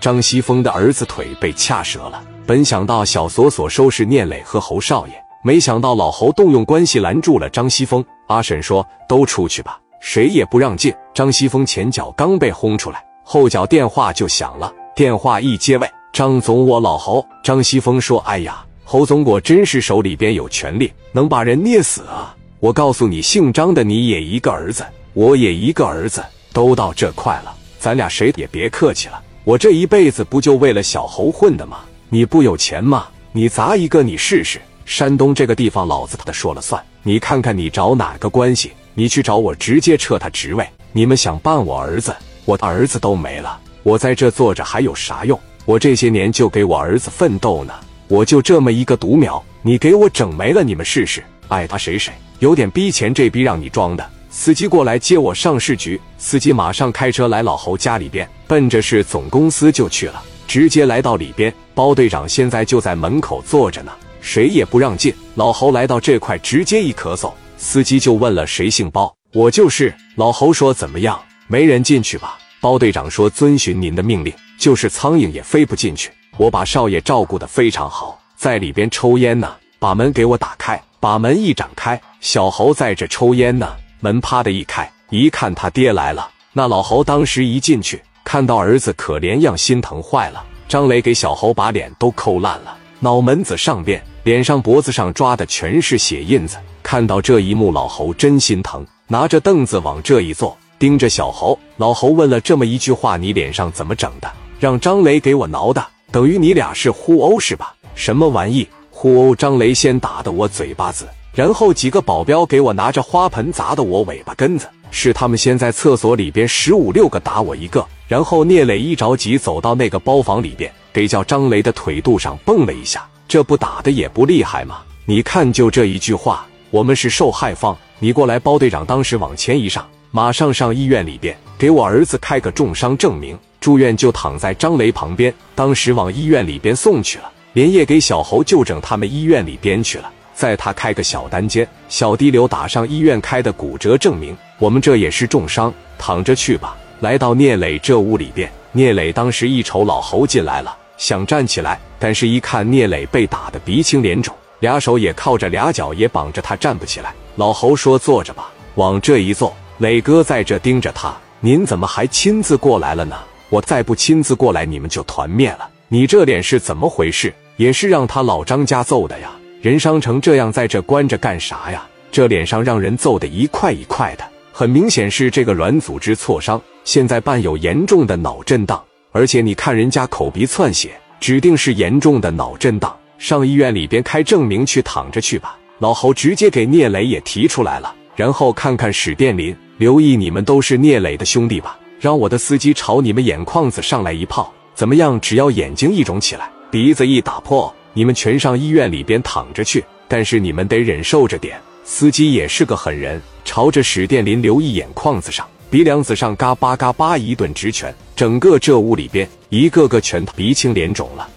张西峰的儿子腿被掐折了。本想到小锁锁收拾聂磊和侯少爷，没想到老侯动用关系拦住了张西峰。阿婶说：“都出去吧，谁也不让进。”张西峰前脚刚被轰出来，后脚电话就响了。电话一接，喂，张总，我老侯。张西峰说：“哎呀，侯总，我真是手里边有权力，能把人捏死啊！我告诉你，姓张的你也一个儿子，我也一个儿子，都到这块了，咱俩谁也别客气了。我这一辈子不就为了小猴混的吗？你不有钱吗？你砸一个你试试。山东这个地方，老子他说了算。你看看你找哪个关系？你去找我，直接撤他职位。你们想办我儿子，我的儿子都没了。”我在这坐着还有啥用？我这些年就给我儿子奋斗呢。我就这么一个独苗，你给我整没了，你们试试，爱他谁谁。有点逼钱，这逼让你装的。司机过来接我上市局，司机马上开车来老侯家里边，奔着市总公司就去了，直接来到里边。包队长现在就在门口坐着呢，谁也不让进。老侯来到这块，直接一咳嗽，司机就问了：“谁姓包？”我就是。老侯说：“怎么样？没人进去吧？”包队长说：“遵循您的命令，就是苍蝇也飞不进去。我把少爷照顾得非常好，在里边抽烟呢。把门给我打开，把门一展开，小侯在这抽烟呢。门啪的一开，一看他爹来了。那老侯当时一进去，看到儿子可怜样，心疼坏了。张磊给小侯把脸都抠烂了，脑门子上边、脸上、脖子上抓的全是血印子。看到这一幕，老侯真心疼，拿着凳子往这一坐。”盯着小侯，老侯问了这么一句话：“你脸上怎么整的？让张雷给我挠的，等于你俩是互殴是吧？什么玩意？互殴！张雷先打的我嘴巴子，然后几个保镖给我拿着花盆砸的我尾巴根子，是他们先在厕所里边十五六个打我一个，然后聂磊一着急走到那个包房里边，给叫张雷的腿肚上蹦了一下，这不打的也不厉害吗？你看就这一句话，我们是受害方，你过来。包队长当时往前一上。马上上医院里边，给我儿子开个重伤证明。住院就躺在张雷旁边，当时往医院里边送去了，连夜给小侯就整他们医院里边去了。在他开个小单间，小滴流打上医院开的骨折证明。我们这也是重伤，躺着去吧。来到聂磊这屋里边，聂磊当时一瞅老侯进来了，想站起来，但是一看聂磊被打的鼻青脸肿，俩手也靠着，俩脚也绑着，他站不起来。老侯说：“坐着吧。”往这一坐。磊哥在这盯着他，您怎么还亲自过来了呢？我再不亲自过来，你们就团灭了。你这脸是怎么回事？也是让他老张家揍的呀？人伤成这样，在这关着干啥呀？这脸上让人揍的一块一块的，很明显是这个软组织挫伤，现在伴有严重的脑震荡，而且你看人家口鼻窜血，指定是严重的脑震荡。上医院里边开证明去，躺着去吧。老侯直接给聂磊也提出来了，然后看看史殿林。留意，你们都是聂磊的兄弟吧？让我的司机朝你们眼眶子上来一炮，怎么样？只要眼睛一肿起来，鼻子一打破，你们全上医院里边躺着去。但是你们得忍受着点。司机也是个狠人，朝着史殿林留一眼眶子上、鼻梁子上，嘎巴嘎巴一顿直拳，整个这屋里边一个个全鼻青脸肿了。